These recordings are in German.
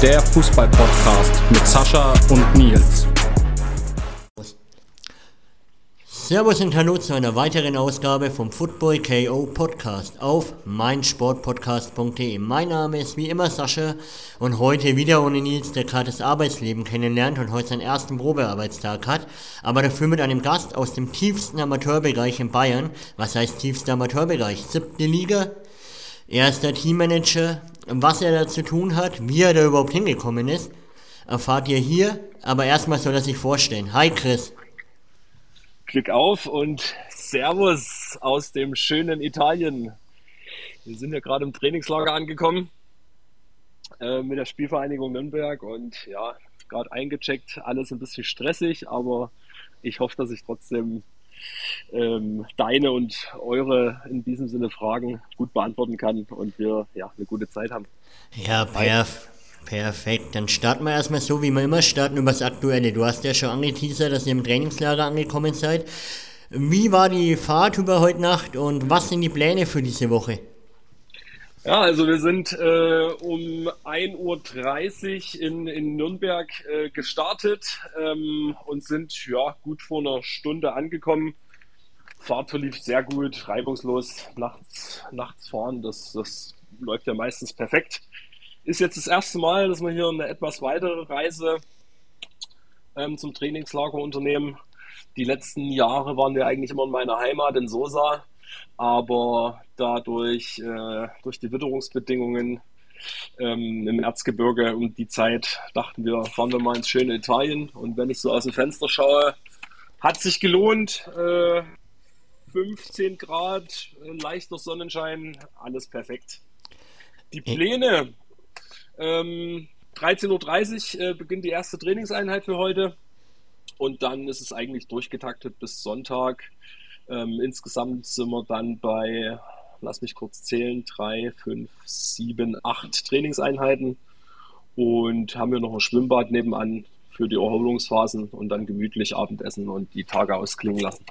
Der Fußball-Podcast mit Sascha und Nils. Servus und Hallo zu einer weiteren Ausgabe vom Football KO Podcast auf meinsportpodcast.de. Mein Name ist wie immer Sascha und heute wieder ohne Nils, der gerade das Arbeitsleben kennenlernt und heute seinen ersten Probearbeitstag hat, aber dafür mit einem Gast aus dem tiefsten Amateurbereich in Bayern. Was heißt tiefster Amateurbereich? Siebte Liga. Er ist der Teammanager. Was er da zu tun hat, wie er da überhaupt hingekommen ist, erfahrt ihr hier. Aber erstmal soll er sich vorstellen. Hi Chris. Glück auf und Servus aus dem schönen Italien. Wir sind ja gerade im Trainingslager angekommen äh, mit der Spielvereinigung Nürnberg und ja, gerade eingecheckt, alles ein bisschen stressig, aber ich hoffe, dass ich trotzdem ähm, deine und eure in diesem Sinne Fragen gut beantworten kann und wir ja eine gute Zeit haben. Ja, perfekt. Perfekt, dann starten wir erstmal so, wie wir immer starten, über das Aktuelle. Du hast ja schon angeteasert, dass ihr im Trainingslager angekommen seid. Wie war die Fahrt über heute Nacht und was sind die Pläne für diese Woche? Ja, also wir sind äh, um 1.30 Uhr in, in Nürnberg äh, gestartet ähm, und sind ja gut vor einer Stunde angekommen. Fahrt verlief sehr gut, reibungslos. Nachts, nachts fahren, das, das läuft ja meistens perfekt. Ist jetzt das erste Mal, dass wir hier eine etwas weitere Reise ähm, zum Trainingslager unternehmen. Die letzten Jahre waren wir eigentlich immer in meiner Heimat in Sosa, aber dadurch, äh, durch die Witterungsbedingungen ähm, im Erzgebirge um die Zeit dachten wir, fahren wir mal ins schöne Italien. Und wenn ich so aus dem Fenster schaue, hat sich gelohnt. Äh, 15 Grad, äh, leichter Sonnenschein, alles perfekt. Die Pläne ähm, 13.30 Uhr äh, beginnt die erste Trainingseinheit für heute. Und dann ist es eigentlich durchgetaktet bis Sonntag. Ähm, insgesamt sind wir dann bei, lass mich kurz zählen, drei, fünf, sieben, acht Trainingseinheiten. Und haben wir noch ein Schwimmbad nebenan für die Erholungsphasen und dann gemütlich Abendessen und die Tage ausklingen lassen.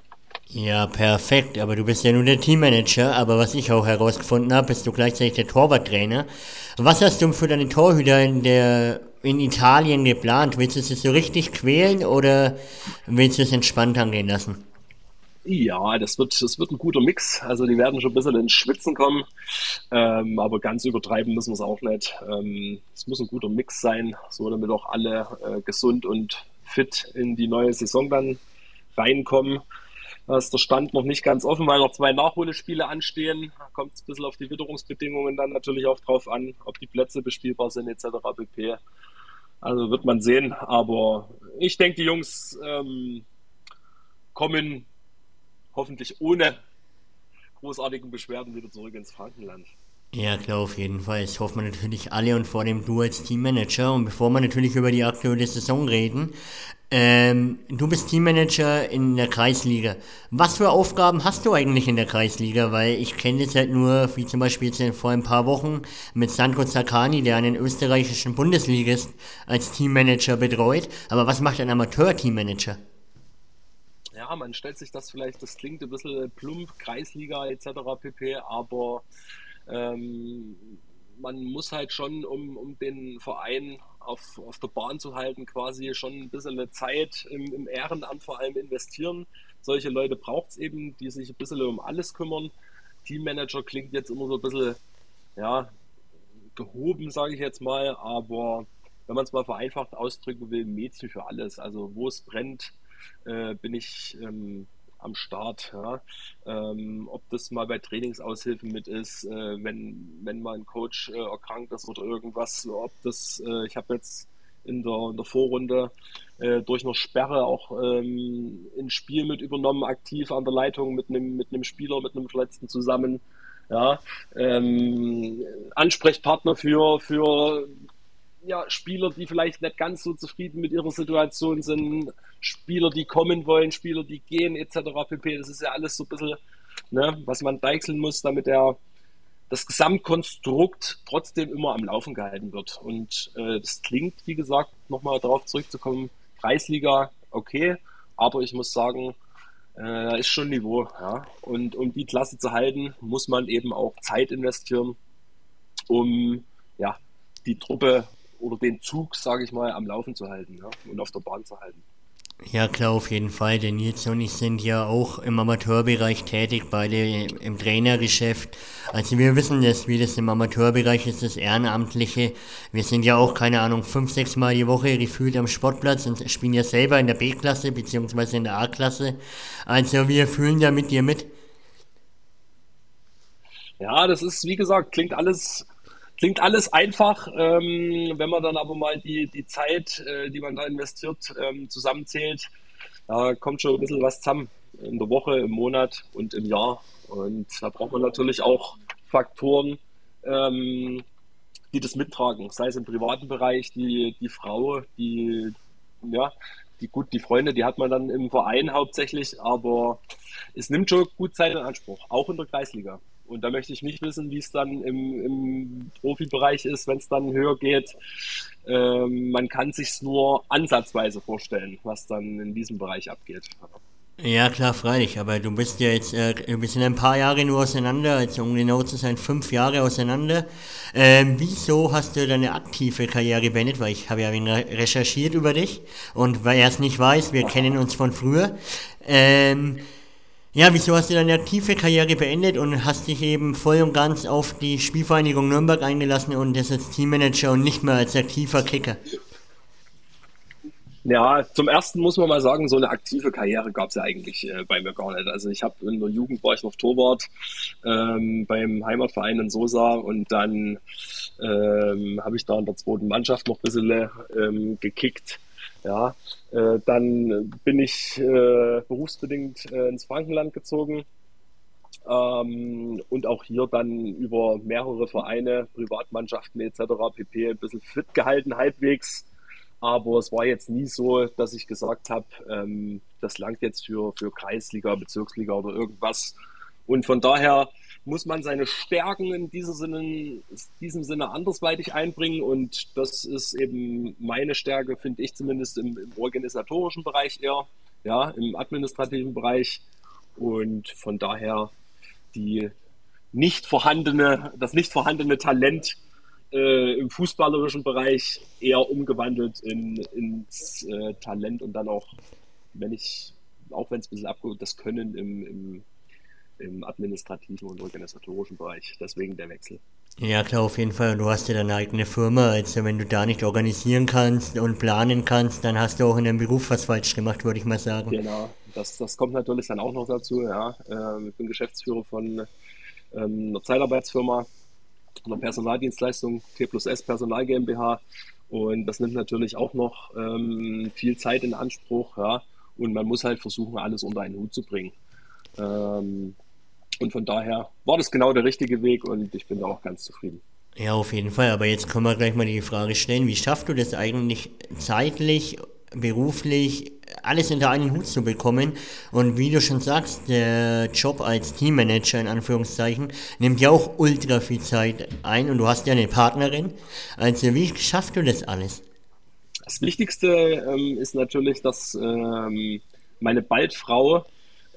Ja, perfekt. Aber du bist ja nur der Teammanager. Aber was ich auch herausgefunden habe, bist du gleichzeitig der Torwarttrainer. Was hast du für deine Torhüter in der in Italien geplant? Willst du es so richtig quälen oder willst du es entspannt angehen lassen? Ja, das wird, das wird ein guter Mix. Also die werden schon ein bisschen ins Schwitzen kommen, ähm, aber ganz übertreiben müssen wir es auch nicht. Ähm, es muss ein guter Mix sein, so damit auch alle äh, gesund und fit in die neue Saison dann reinkommen. Da ist der Stand noch nicht ganz offen, weil noch zwei Nachholespiele anstehen. Da kommt es ein bisschen auf die Witterungsbedingungen dann natürlich auch drauf an, ob die Plätze bespielbar sind etc. pp. Also wird man sehen. Aber ich denke, die Jungs ähm, kommen hoffentlich ohne großartigen Beschwerden wieder zurück ins Frankenland. Ja, klar, auf jeden Fall. Das hoffen wir natürlich alle und vor dem du als Teammanager. Und bevor wir natürlich über die aktuelle Saison reden, ähm, du bist Teammanager in der Kreisliga. Was für Aufgaben hast du eigentlich in der Kreisliga? Weil ich kenne das halt nur, wie zum Beispiel jetzt vor ein paar Wochen mit Sandro Zakani, der einen österreichischen Bundesligist als Teammanager betreut. Aber was macht ein Amateur-Teammanager? Ja, man stellt sich das vielleicht, das klingt ein bisschen plump, Kreisliga etc. pp, aber ähm, man muss halt schon, um, um den Verein auf, auf der Bahn zu halten, quasi schon ein bisschen Zeit im, im Ehrenamt vor allem investieren. Solche Leute braucht es eben, die sich ein bisschen um alles kümmern. Teammanager klingt jetzt immer so ein bisschen, ja, gehoben, sage ich jetzt mal, aber wenn man es mal vereinfacht ausdrücken will, Mädchen für alles. Also wo es brennt, äh, bin ich ähm, am Start. Ja. Ähm, ob das mal bei Trainingsaushilfen mit ist, äh, wenn, wenn mal ein Coach äh, erkrankt ist oder irgendwas, ob das, äh, ich habe jetzt in der, in der Vorrunde äh, durch eine Sperre auch ähm, ein Spiel mit übernommen, aktiv an der Leitung mit einem mit Spieler, mit einem Verletzten zusammen. Ja, ähm, Ansprechpartner für, für ja, Spieler, die vielleicht nicht ganz so zufrieden mit ihrer Situation sind, Spieler, die kommen wollen, Spieler, die gehen, etc. pp. Das ist ja alles so ein bisschen, ne, was man deichseln muss, damit er das Gesamtkonstrukt trotzdem immer am Laufen gehalten wird. Und äh, das klingt, wie gesagt, nochmal darauf zurückzukommen, Kreisliga, okay, aber ich muss sagen, äh, ist schon Niveau. Ja? Und um die Klasse zu halten, muss man eben auch Zeit investieren, um ja, die Truppe oder den Zug, sage ich mal, am Laufen zu halten ja, und auf der Bahn zu halten. Ja, klar, auf jeden Fall. Denn Nils und ich sind ja auch im Amateurbereich tätig, beide im Trainergeschäft. Also wir wissen das, wie das im Amateurbereich ist, das Ehrenamtliche. Wir sind ja auch, keine Ahnung, fünf, sechs Mal die Woche gefühlt am Sportplatz und spielen ja selber in der B-Klasse beziehungsweise in der A-Klasse. Also wir fühlen da mit dir mit. Ja, das ist, wie gesagt, klingt alles Klingt alles einfach, ähm, wenn man dann aber mal die, die Zeit, äh, die man da investiert, ähm, zusammenzählt, da kommt schon ein bisschen was zusammen in der Woche, im Monat und im Jahr. Und da braucht man natürlich auch Faktoren, ähm, die das mittragen, sei es im privaten Bereich, die, die Frau, die, ja, die gut, die Freunde, die hat man dann im Verein hauptsächlich, aber es nimmt schon gut Zeit in Anspruch, auch in der Kreisliga. Und da möchte ich nicht wissen, wie es dann im, im Profibereich ist, wenn es dann höher geht. Ähm, man kann sich nur ansatzweise vorstellen, was dann in diesem Bereich abgeht. Ja, klar, freilich, aber du bist ja jetzt, äh, wir sind ein paar Jahre nur auseinander, also um genau zu sein, fünf Jahre auseinander. Ähm, wieso hast du deine aktive Karriere beendet? Weil ich habe ja recherchiert über dich und wer es nicht weiß, wir kennen uns von früher. Ähm, ja, wieso hast du deine aktive Karriere beendet und hast dich eben voll und ganz auf die Spielvereinigung Nürnberg eingelassen und das als Teammanager und nicht mehr als aktiver Kicker? Ja, zum ersten muss man mal sagen, so eine aktive Karriere gab es ja eigentlich äh, bei mir gar nicht. Also ich habe in der Jugend war ich noch Torwart ähm, beim Heimatverein in Sosa und dann ähm, habe ich da in der zweiten Mannschaft noch ein bisschen ähm, gekickt ja, äh, dann bin ich äh, berufsbedingt äh, ins Frankenland gezogen ähm, und auch hier dann über mehrere Vereine, Privatmannschaften etc. pp. ein bisschen fit gehalten halbwegs. Aber es war jetzt nie so, dass ich gesagt habe, ähm, das langt jetzt für, für Kreisliga, Bezirksliga oder irgendwas. Und von daher muss man seine Stärken in diesem Sinne, diesem Sinne andersweitig einbringen. Und das ist eben meine Stärke, finde ich zumindest im, im, organisatorischen Bereich eher, ja, im administrativen Bereich. Und von daher die nicht vorhandene, das nicht vorhandene Talent äh, im fußballerischen Bereich eher umgewandelt in, ins äh, Talent und dann auch, wenn ich, auch wenn es ein bisschen abgeholt, das Können im, im im administrativen und organisatorischen Bereich. Deswegen der Wechsel. Ja, klar, auf jeden Fall. Du hast ja deine eigene Firma. Also, wenn du da nicht organisieren kannst und planen kannst, dann hast du auch in deinem Beruf was falsch gemacht, würde ich mal sagen. Genau, das, das kommt natürlich dann auch noch dazu. Ja. Ähm, ich bin Geschäftsführer von ähm, einer Zeitarbeitsfirma, einer Personaldienstleistung, T plus S Personal GmbH. Und das nimmt natürlich auch noch ähm, viel Zeit in Anspruch. Ja. Und man muss halt versuchen, alles unter einen Hut zu bringen. Ähm, und von daher war das genau der richtige Weg und ich bin da auch ganz zufrieden. Ja, auf jeden Fall. Aber jetzt können wir gleich mal die Frage stellen, wie schaffst du das eigentlich zeitlich, beruflich, alles unter einen Hut zu bekommen? Und wie du schon sagst, der Job als Teammanager in Anführungszeichen nimmt ja auch ultra viel Zeit ein und du hast ja eine Partnerin. Also wie schaffst du das alles? Das Wichtigste ähm, ist natürlich, dass ähm, meine Baldfrau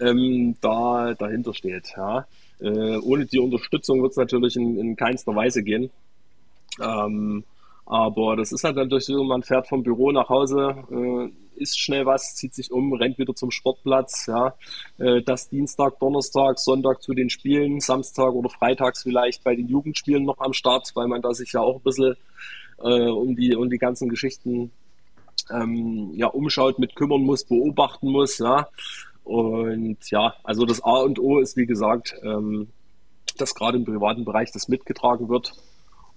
ähm, da dahinter steht. Ja. Äh, ohne die Unterstützung wird es natürlich in, in keinster Weise gehen. Ähm, aber das ist halt natürlich so, man fährt vom Büro nach Hause, äh, isst schnell was, zieht sich um, rennt wieder zum Sportplatz. Ja. Äh, das Dienstag, Donnerstag, Sonntag zu den Spielen, Samstag oder Freitags vielleicht bei den Jugendspielen noch am Start, weil man da sich ja auch ein bisschen äh, um, die, um die ganzen Geschichten ähm, ja, umschaut, mit kümmern muss, beobachten muss. Ja. Und ja, also das A und O ist, wie gesagt, ähm, dass gerade im privaten Bereich das mitgetragen wird.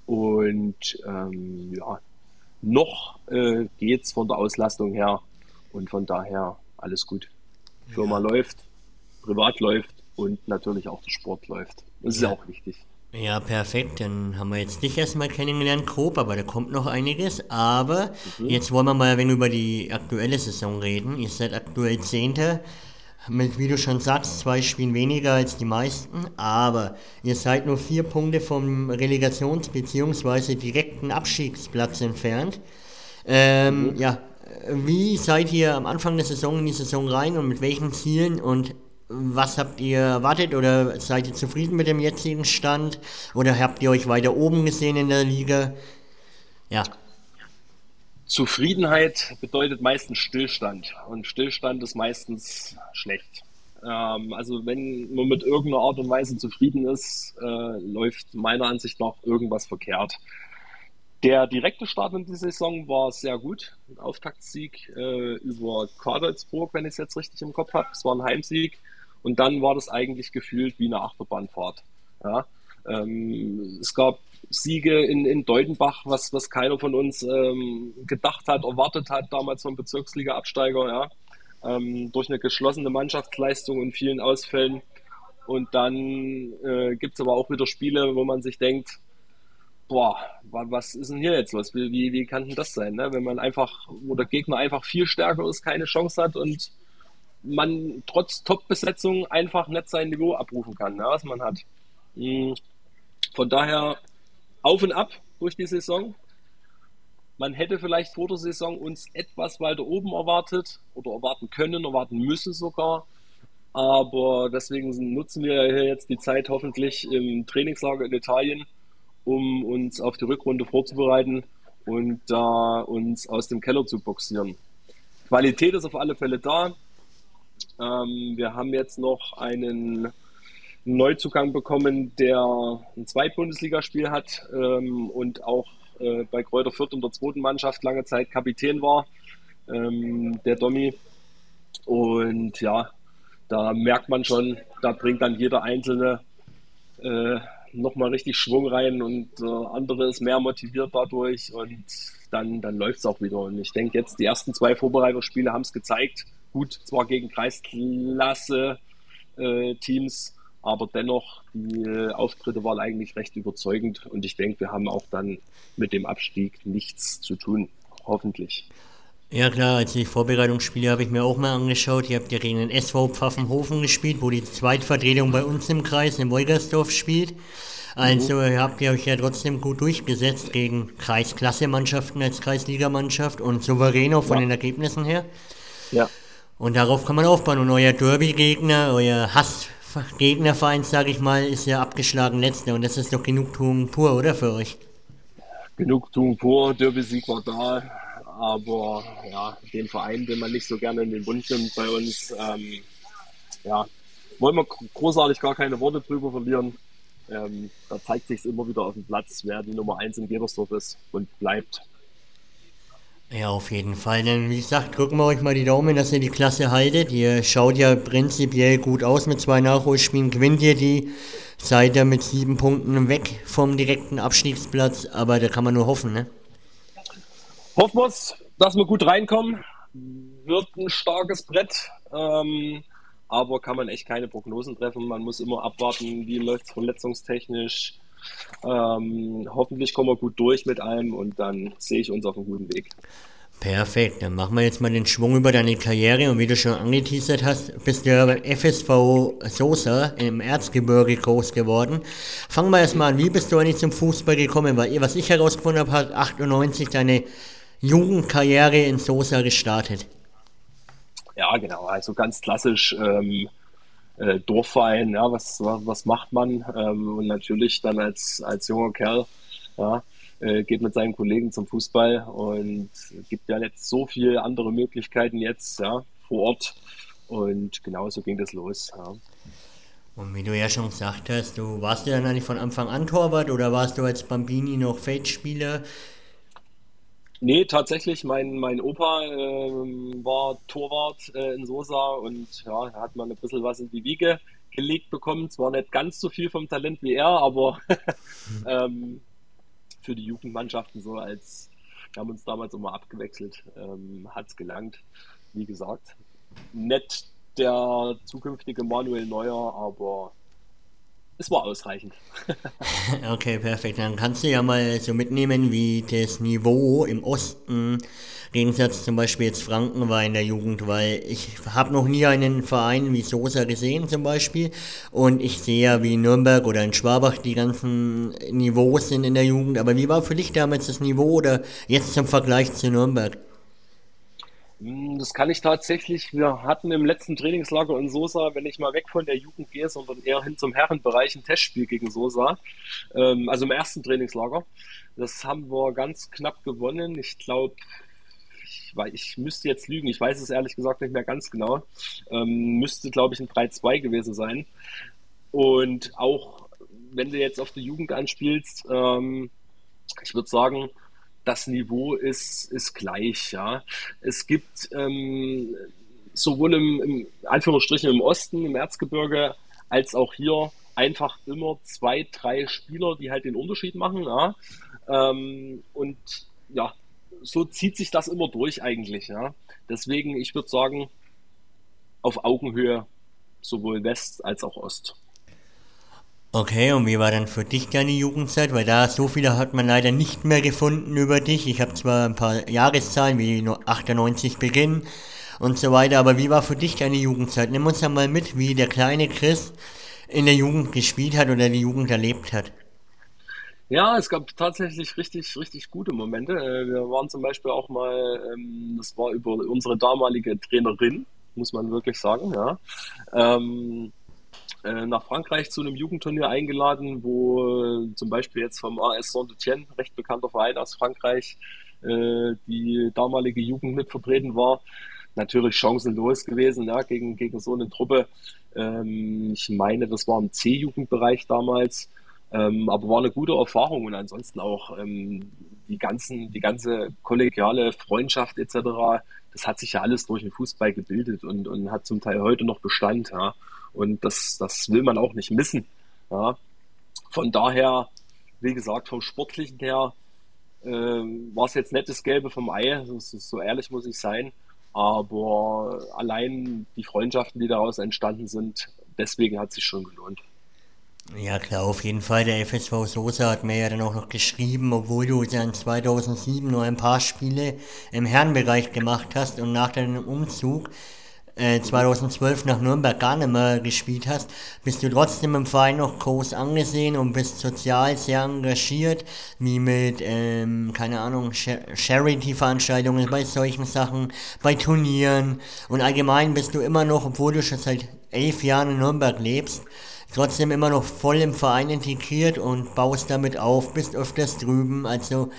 Und ähm, ja, noch äh, geht es von der Auslastung her und von daher alles gut. Firma ja. läuft, privat läuft und natürlich auch der Sport läuft. Das ja. ist auch wichtig. Ja, perfekt. Dann haben wir jetzt dich erstmal kennengelernt, grob, aber da kommt noch einiges. Aber mhm. jetzt wollen wir mal ein wenig über die aktuelle Saison reden. Ihr seid aktuell Zehnter wie du schon sagst, zwei Spielen weniger als die meisten, aber ihr seid nur vier Punkte vom Relegations- bzw. direkten Abstiegsplatz entfernt. Ähm, mhm. Ja, wie seid ihr am Anfang der Saison in die Saison rein und mit welchen Zielen und was habt ihr erwartet oder seid ihr zufrieden mit dem jetzigen Stand oder habt ihr euch weiter oben gesehen in der Liga? Ja. Zufriedenheit bedeutet meistens Stillstand und Stillstand ist meistens schlecht. Ähm, also wenn man mit irgendeiner Art und Weise zufrieden ist, äh, läuft meiner Ansicht nach irgendwas verkehrt. Der direkte Start in die Saison war sehr gut. Ein Auftaktsieg äh, über Kadolsburg, wenn ich es jetzt richtig im Kopf habe. Es war ein Heimsieg. Und dann war das eigentlich gefühlt wie eine Achterbahnfahrt. Ja? Ähm, es gab Siege in, in Deutenbach, was, was keiner von uns ähm, gedacht hat, erwartet hat, damals vom Bezirksliga-Absteiger. Ja? Ähm, durch eine geschlossene Mannschaftsleistung und vielen Ausfällen. Und dann äh, gibt es aber auch wieder Spiele, wo man sich denkt, boah, was ist denn hier jetzt los? Wie, wie kann denn das sein, ne? wenn man einfach, wo der Gegner einfach viel stärker ist, keine Chance hat und man trotz Top-Besetzung einfach nicht sein Niveau abrufen kann, ne, was man hat. Hm. Von daher auf und ab durch die Saison. Man hätte vielleicht vor der Saison uns etwas weiter oben erwartet oder erwarten können, erwarten müssen sogar. Aber deswegen nutzen wir jetzt die Zeit hoffentlich im Trainingslager in Italien, um uns auf die Rückrunde vorzubereiten und da äh, uns aus dem Keller zu boxieren. Qualität ist auf alle Fälle da. Ähm, wir haben jetzt noch einen Neuzugang bekommen, der ein Zweitbundesligaspiel hat ähm, und auch äh, bei Kräuter Fürth in der zweiten Mannschaft lange Zeit Kapitän war, ähm, der Domi. Und ja, da merkt man schon, da bringt dann jeder Einzelne äh, nochmal richtig Schwung rein und äh, andere ist mehr motiviert dadurch und dann, dann läuft es auch wieder. Und ich denke jetzt, die ersten zwei Vorbereitungsspiele haben es gezeigt. Gut, zwar gegen Kreisklasse-Teams, äh, aber dennoch, die Auftritte waren eigentlich recht überzeugend und ich denke, wir haben auch dann mit dem Abstieg nichts zu tun. Hoffentlich. Ja klar, also die Vorbereitungsspiele habe ich mir auch mal angeschaut. Ihr habt ja gegen den SV Pfaffenhofen gespielt, wo die Zweitvertretung bei uns im Kreis, in Wolgersdorf, spielt. Also mhm. habt ihr euch ja trotzdem gut durchgesetzt gegen Kreisklasse-Mannschaften als Kreisligamannschaft und souverän auch von ja. den Ergebnissen her. Ja. Und darauf kann man aufbauen. Und euer Derby-Gegner, euer Hass-Gegnerverein, sage ich mal, ist ja abgeschlagen letzter. Und das ist doch Genugtuung pur, oder für euch? Genugtuung pur, Derby-Sieg war da aber ja, den Verein, den man nicht so gerne in den Bund nimmt bei uns, ähm, ja, wollen wir großartig gar keine Worte drüber verlieren. Ähm, da zeigt sich immer wieder auf dem Platz, wer die Nummer 1 in Gebersdorf ist und bleibt. Ja, auf jeden Fall. Denn wie gesagt, drücken wir euch mal die Daumen, dass ihr die Klasse haltet. Ihr schaut ja prinzipiell gut aus mit zwei Nachholspielen. Gewinnt ihr die, seid ihr mit sieben Punkten weg vom direkten Abstiegsplatz. Aber da kann man nur hoffen, ne? Hoffen wir dass wir gut reinkommen. Wird ein starkes Brett. Ähm, aber kann man echt keine Prognosen treffen. Man muss immer abwarten, wie läuft es verletzungstechnisch. Ähm, hoffentlich kommen wir gut durch mit allem und dann sehe ich uns auf einem guten Weg. Perfekt, dann machen wir jetzt mal den Schwung über deine Karriere und wie du schon angeteasert hast, bist du ja beim FSV Sosa im Erzgebirge groß geworden. Fangen wir erstmal an, wie bist du eigentlich zum Fußball gekommen? Weil, was ich herausgefunden habe, hat 98 deine Jugendkarriere in Sosa gestartet. Ja, genau. Also ganz klassisch ähm, äh, Dorfverein. Ja, was, was macht man? Ähm, und natürlich dann als, als junger Kerl ja, äh, geht mit seinen Kollegen zum Fußball und gibt ja jetzt so viele andere Möglichkeiten jetzt ja, vor Ort. Und genauso ging das los. Ja. Und wie du ja schon gesagt hast, du warst ja dann eigentlich von Anfang an Torwart oder warst du als Bambini noch Feldspieler? Nee, tatsächlich, mein, mein Opa äh, war Torwart äh, in Sosa und ja, hat mal ein bisschen was in die Wiege gelegt bekommen. Zwar nicht ganz so viel vom Talent wie er, aber ähm, für die Jugendmannschaften so als, wir haben uns damals immer abgewechselt, ähm, hat es gelangt. Wie gesagt, nett der zukünftige Manuel Neuer, aber es war ausreichend. okay, perfekt. Dann kannst du ja mal so mitnehmen, wie das Niveau im Osten, Gegensatz zum Beispiel jetzt Franken war in der Jugend, weil ich habe noch nie einen Verein wie Sosa gesehen zum Beispiel und ich sehe ja wie Nürnberg oder in Schwabach die ganzen Niveaus sind in der Jugend, aber wie war für dich damals das Niveau oder jetzt zum Vergleich zu Nürnberg? Hm, das kann ich tatsächlich. Wir hatten im letzten Trainingslager in Sosa, wenn ich mal weg von der Jugend gehe, sondern eher hin zum Herrenbereich, ein Testspiel gegen Sosa. Ähm, also im ersten Trainingslager. Das haben wir ganz knapp gewonnen. Ich glaube, ich, ich müsste jetzt lügen. Ich weiß es ehrlich gesagt nicht mehr ganz genau. Ähm, müsste, glaube ich, ein 3-2 gewesen sein. Und auch wenn du jetzt auf die Jugend anspielst, ähm, ich würde sagen, das Niveau ist, ist gleich. Ja. Es gibt ähm, sowohl im, im Anführungsstrichen im Osten, im Erzgebirge, als auch hier einfach immer zwei, drei Spieler, die halt den Unterschied machen. Ja. Ähm, und ja, so zieht sich das immer durch eigentlich. Ja. Deswegen, ich würde sagen, auf Augenhöhe sowohl West als auch Ost. Okay, und wie war dann für dich deine Jugendzeit? Weil da so viele hat man leider nicht mehr gefunden über dich. Ich habe zwar ein paar Jahreszahlen, wie 98 Beginn und so weiter, aber wie war für dich deine Jugendzeit? Nimm uns dann mal mit, wie der kleine Chris in der Jugend gespielt hat oder die Jugend erlebt hat. Ja, es gab tatsächlich richtig, richtig gute Momente. Äh, wir waren zum Beispiel auch mal, ähm, das war über unsere damalige Trainerin, muss man wirklich sagen, ja. Ähm, äh, nach Frankreich zu einem Jugendturnier eingeladen, wo äh, zum Beispiel jetzt vom AS Saint-Etienne, recht bekannter Verein aus Frankreich, äh, die damalige Jugend mit vertreten war. Natürlich chancenlos gewesen ja, gegen, gegen so eine Truppe. Ähm, ich meine, das war im C-Jugendbereich damals. Ähm, aber war eine gute Erfahrung und ansonsten auch ähm, die, ganzen, die ganze kollegiale Freundschaft etc., das hat sich ja alles durch den Fußball gebildet und, und hat zum Teil heute noch Bestand. Ja. Und das, das will man auch nicht missen. Ja. Von daher, wie gesagt, vom Sportlichen her äh, war es jetzt das Gelbe vom Ei, so, ehrlich muss ich sein. Aber allein die Freundschaften, die daraus entstanden sind, deswegen hat sich schon gelohnt. Ja klar, auf jeden Fall. Der FSV Sosa hat mir ja dann auch noch geschrieben, obwohl du dann 2007 nur ein paar Spiele im Herrenbereich gemacht hast und nach deinem Umzug 2012 äh, nach Nürnberg gar nicht mehr gespielt hast, bist du trotzdem im Verein noch groß angesehen und bist sozial sehr engagiert, wie mit, ähm, keine Ahnung, Charity-Veranstaltungen, bei solchen Sachen, bei Turnieren und allgemein bist du immer noch, obwohl du schon seit elf Jahren in Nürnberg lebst, trotzdem immer noch voll im Verein integriert und baust damit auf, bist öfters drüben, also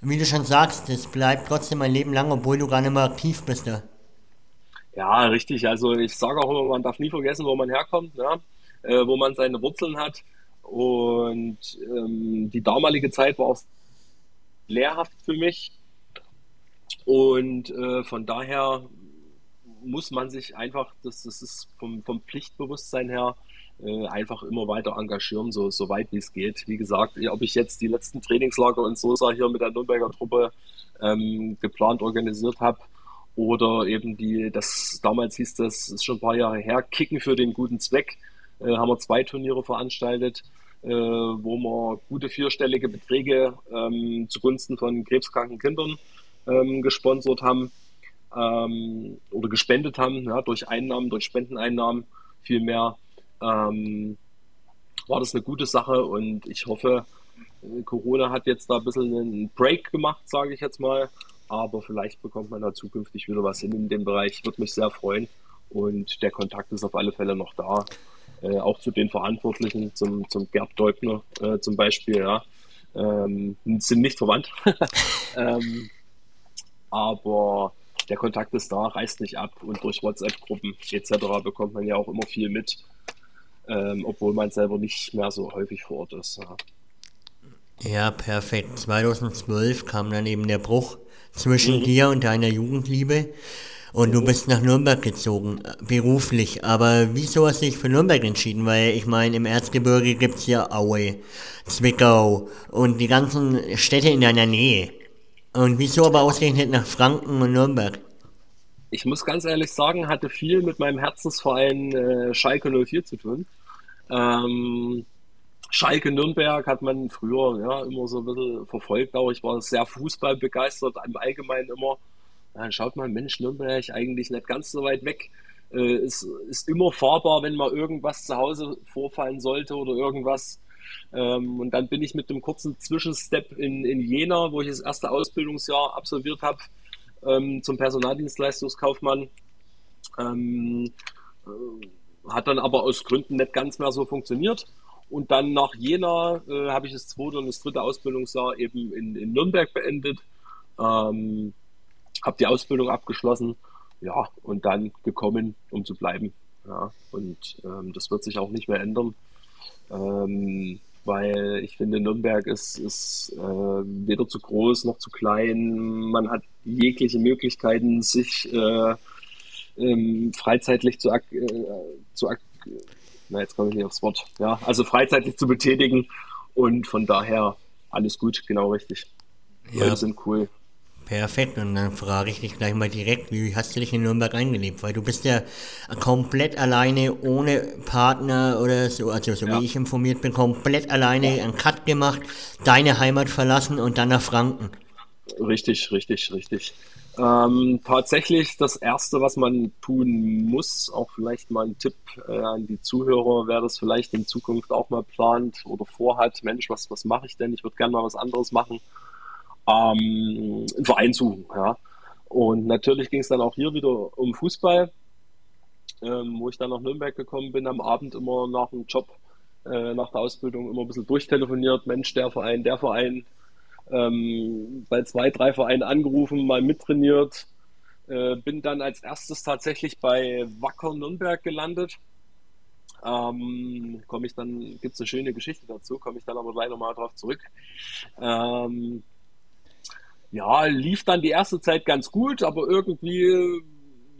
wie du schon sagst, es bleibt trotzdem ein Leben lang, obwohl du gar nicht mehr aktiv bist da. Ja, richtig. Also ich sage auch immer, man darf nie vergessen, wo man herkommt, ne? äh, wo man seine Wurzeln hat. Und ähm, die damalige Zeit war auch lehrhaft für mich. Und äh, von daher muss man sich einfach, das, das ist vom, vom Pflichtbewusstsein her, äh, einfach immer weiter engagieren, so, so weit wie es geht. Wie gesagt, ob ich jetzt die letzten Trainingslager in Sosa hier mit der Nürnberger Truppe ähm, geplant organisiert habe, oder eben die, das damals hieß das, ist schon ein paar Jahre her, Kicken für den guten Zweck. Äh, haben wir zwei Turniere veranstaltet, äh, wo wir gute vierstellige Beträge ähm, zugunsten von krebskranken Kindern ähm, gesponsert haben ähm, oder gespendet haben, ja, durch Einnahmen, durch Spendeneinnahmen vielmehr. Ähm, war das eine gute Sache und ich hoffe, äh, Corona hat jetzt da ein bisschen einen Break gemacht, sage ich jetzt mal aber vielleicht bekommt man da zukünftig wieder was hin in dem Bereich. Würde mich sehr freuen und der Kontakt ist auf alle Fälle noch da. Äh, auch zu den Verantwortlichen, zum, zum Gerd Deubner äh, zum Beispiel, ja. Ähm, sind nicht verwandt. ähm, aber der Kontakt ist da, reißt nicht ab und durch WhatsApp-Gruppen etc. bekommt man ja auch immer viel mit, ähm, obwohl man selber nicht mehr so häufig vor Ort ist. Ja. Ja, perfekt. 2012 kam dann eben der Bruch zwischen mhm. dir und deiner Jugendliebe. Und du bist nach Nürnberg gezogen, beruflich. Aber wieso hast du dich für Nürnberg entschieden? Weil ich meine, im Erzgebirge gibt's ja Aue, Zwickau und die ganzen Städte in deiner Nähe. Und wieso aber ausgerechnet nach Franken und Nürnberg? Ich muss ganz ehrlich sagen, hatte viel mit meinem Herzensverein äh, Schalke 04 zu tun. Ähm, Schalke Nürnberg hat man früher ja, immer so ein bisschen verfolgt. Auch ich war sehr fußballbegeistert, im Allgemeinen immer. Dann schaut man, Mensch, Nürnberg eigentlich nicht ganz so weit weg. Äh, ist, ist immer fahrbar, wenn mal irgendwas zu Hause vorfallen sollte oder irgendwas. Ähm, und dann bin ich mit einem kurzen Zwischenstep in, in Jena, wo ich das erste Ausbildungsjahr absolviert habe, ähm, zum Personaldienstleistungskaufmann. Ähm, äh, hat dann aber aus Gründen nicht ganz mehr so funktioniert. Und dann nach Jena äh, habe ich das zweite und das dritte Ausbildungsjahr eben in, in Nürnberg beendet. Ähm, habe die Ausbildung abgeschlossen, ja, und dann gekommen, um zu bleiben. Ja, und ähm, das wird sich auch nicht mehr ändern, ähm, weil ich finde, Nürnberg ist, ist äh, weder zu groß noch zu klein. Man hat jegliche Möglichkeiten, sich äh, ähm, freizeitlich zu, äh, zu na, jetzt komme ich nicht aufs Wort. Ja, also freizeitlich zu betätigen und von daher alles gut, genau richtig. Ja. Leute sind cool. Perfekt, und dann frage ich dich gleich mal direkt, wie hast du dich in Nürnberg eingelebt? Weil du bist ja komplett alleine, ohne Partner oder so, also so ja. wie ich informiert bin, komplett alleine ja. einen Cut gemacht, deine Heimat verlassen und dann nach Franken. Richtig, richtig, richtig. Ähm, tatsächlich das Erste, was man tun muss, auch vielleicht mal ein Tipp äh, an die Zuhörer, wer das vielleicht in Zukunft auch mal plant oder vorhat, Mensch, was, was mache ich denn? Ich würde gerne mal was anderes machen ähm, einen Verein suchen. Ja. Und natürlich ging es dann auch hier wieder um Fußball, ähm, wo ich dann nach Nürnberg gekommen bin, am Abend immer nach dem Job, äh, nach der Ausbildung immer ein bisschen durchtelefoniert, Mensch, der Verein, der Verein, ähm, bei zwei, drei Vereinen angerufen, mal mittrainiert, äh, bin dann als erstes tatsächlich bei Wacker Nürnberg gelandet. Ähm, komme ich dann, gibt es eine schöne Geschichte dazu, komme ich dann aber gleich nochmal drauf zurück. Ähm, ja, lief dann die erste Zeit ganz gut, aber irgendwie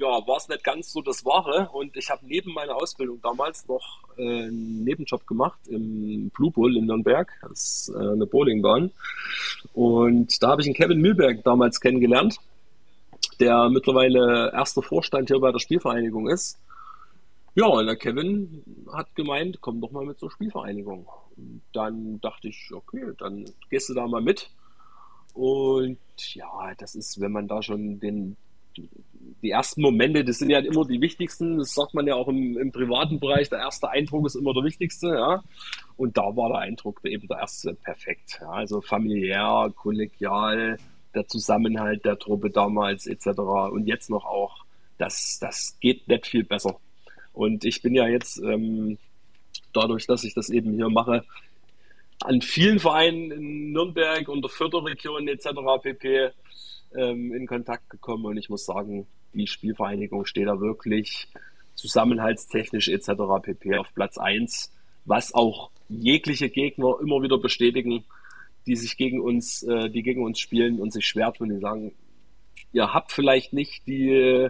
ja, war es nicht ganz so das Wahre. Und ich habe neben meiner Ausbildung damals noch äh, einen Nebenjob gemacht im Blue Bull in Nürnberg. Das ist äh, eine Bowlingbahn. Und da habe ich einen Kevin Mühlberg damals kennengelernt, der mittlerweile erster Vorstand hier bei der Spielvereinigung ist. Ja, und der Kevin hat gemeint, komm doch mal mit zur Spielvereinigung. Und dann dachte ich, okay, dann gehst du da mal mit. Und ja, das ist, wenn man da schon den, die ersten Momente, das sind ja immer die wichtigsten, das sagt man ja auch im, im privaten Bereich, der erste Eindruck ist immer der wichtigste, ja. Und da war der Eindruck eben der erste perfekt. Ja. Also familiär, kollegial, der Zusammenhalt der Truppe damals etc. Und jetzt noch auch, das, das geht nicht viel besser. Und ich bin ja jetzt ähm, dadurch, dass ich das eben hier mache, an vielen Vereinen in Nürnberg und der Förderregion etc. pp. Ähm, in Kontakt gekommen und ich muss sagen, die Spielvereinigung steht da wirklich zusammenhaltstechnisch etc. pp. auf Platz 1, was auch jegliche Gegner immer wieder bestätigen, die sich gegen uns, äh, die gegen uns spielen und sich schwer tun, die sagen, ihr habt vielleicht nicht die,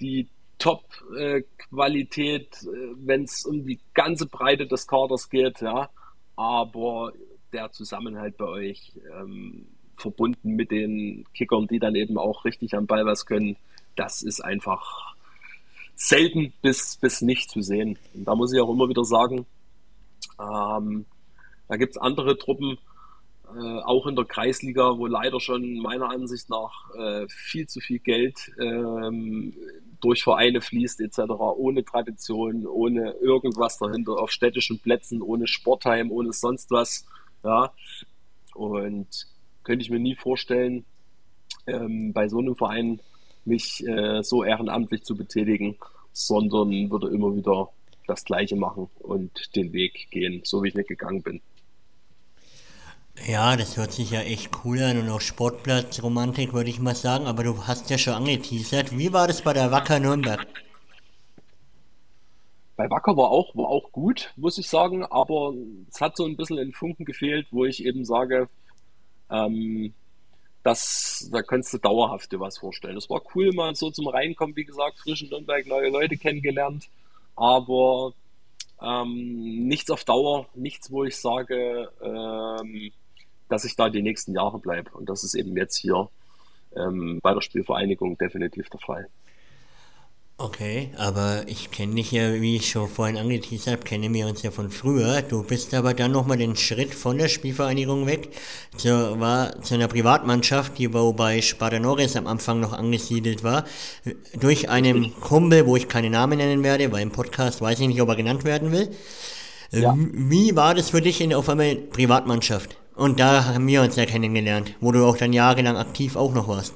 die Top-Qualität, äh, wenn es um die ganze Breite des Kaders geht, ja aber der Zusammenhalt bei euch, ähm, verbunden mit den Kickern, die dann eben auch richtig am Ball was können, das ist einfach selten bis, bis nicht zu sehen. Und da muss ich auch immer wieder sagen, ähm, da gibt es andere Truppen, äh, auch in der Kreisliga, wo leider schon meiner Ansicht nach äh, viel zu viel Geld ähm, durch Vereine fließt etc., ohne Tradition, ohne irgendwas dahinter, auf städtischen Plätzen, ohne Sportheim, ohne sonst was. Ja. Und könnte ich mir nie vorstellen, ähm, bei so einem Verein mich äh, so ehrenamtlich zu betätigen, sondern würde immer wieder das Gleiche machen und den Weg gehen, so wie ich nicht gegangen bin. Ja, das hört sich ja echt cool an und auch Sportplatzromantik, würde ich mal sagen. Aber du hast ja schon angeteasert. Wie war das bei der Wacker Nürnberg? Bei Wacker war auch, war auch gut, muss ich sagen. Aber es hat so ein bisschen in Funken gefehlt, wo ich eben sage, ähm, das, da kannst du dauerhaft dir was vorstellen. Es war cool, mal so zum Reinkommen, wie gesagt, frisch in Nürnberg, neue Leute kennengelernt. Aber ähm, nichts auf Dauer, nichts, wo ich sage, ähm, dass ich da die nächsten Jahre bleibe. Und das ist eben jetzt hier ähm, bei der Spielvereinigung definitiv der Fall. Okay, aber ich kenne dich ja, wie ich schon vorhin angeteasert habe, kenne wir uns ja von früher. Du bist aber dann nochmal den Schritt von der Spielvereinigung weg, zu, war zu einer Privatmannschaft, die wobei Sparta Norris am Anfang noch angesiedelt war, durch einen Kumpel, wo ich keine Namen nennen werde, weil im Podcast weiß ich nicht, ob er genannt werden will. Ja. Wie war das für dich in auf einmal Privatmannschaft? Und da haben wir uns ja kennengelernt, wo du auch dann jahrelang aktiv auch noch warst.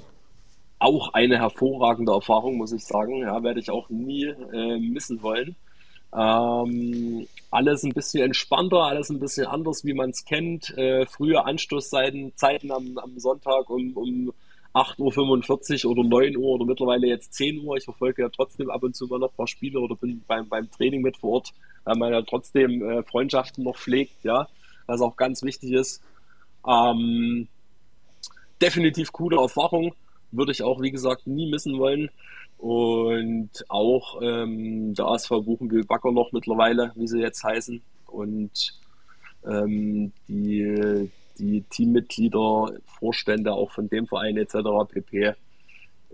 Auch eine hervorragende Erfahrung, muss ich sagen. Ja, werde ich auch nie äh, missen wollen. Ähm, alles ein bisschen entspannter, alles ein bisschen anders, wie man es kennt. Äh, frühe Anstoßzeiten Zeiten am, am Sonntag um, um 8.45 Uhr oder 9 Uhr oder mittlerweile jetzt 10 Uhr. Ich verfolge ja trotzdem ab und zu mal noch ein paar Spiele oder bin beim, beim Training mit vor Ort, weil man ja trotzdem äh, Freundschaften noch pflegt, ja, was auch ganz wichtig ist. Ähm, definitiv coole Erfahrung, würde ich auch, wie gesagt, nie missen wollen. Und auch ähm, der ASV Buchenbühl-Backer noch mittlerweile, wie sie jetzt heißen. Und ähm, die, die Teammitglieder, Vorstände auch von dem Verein etc. pp.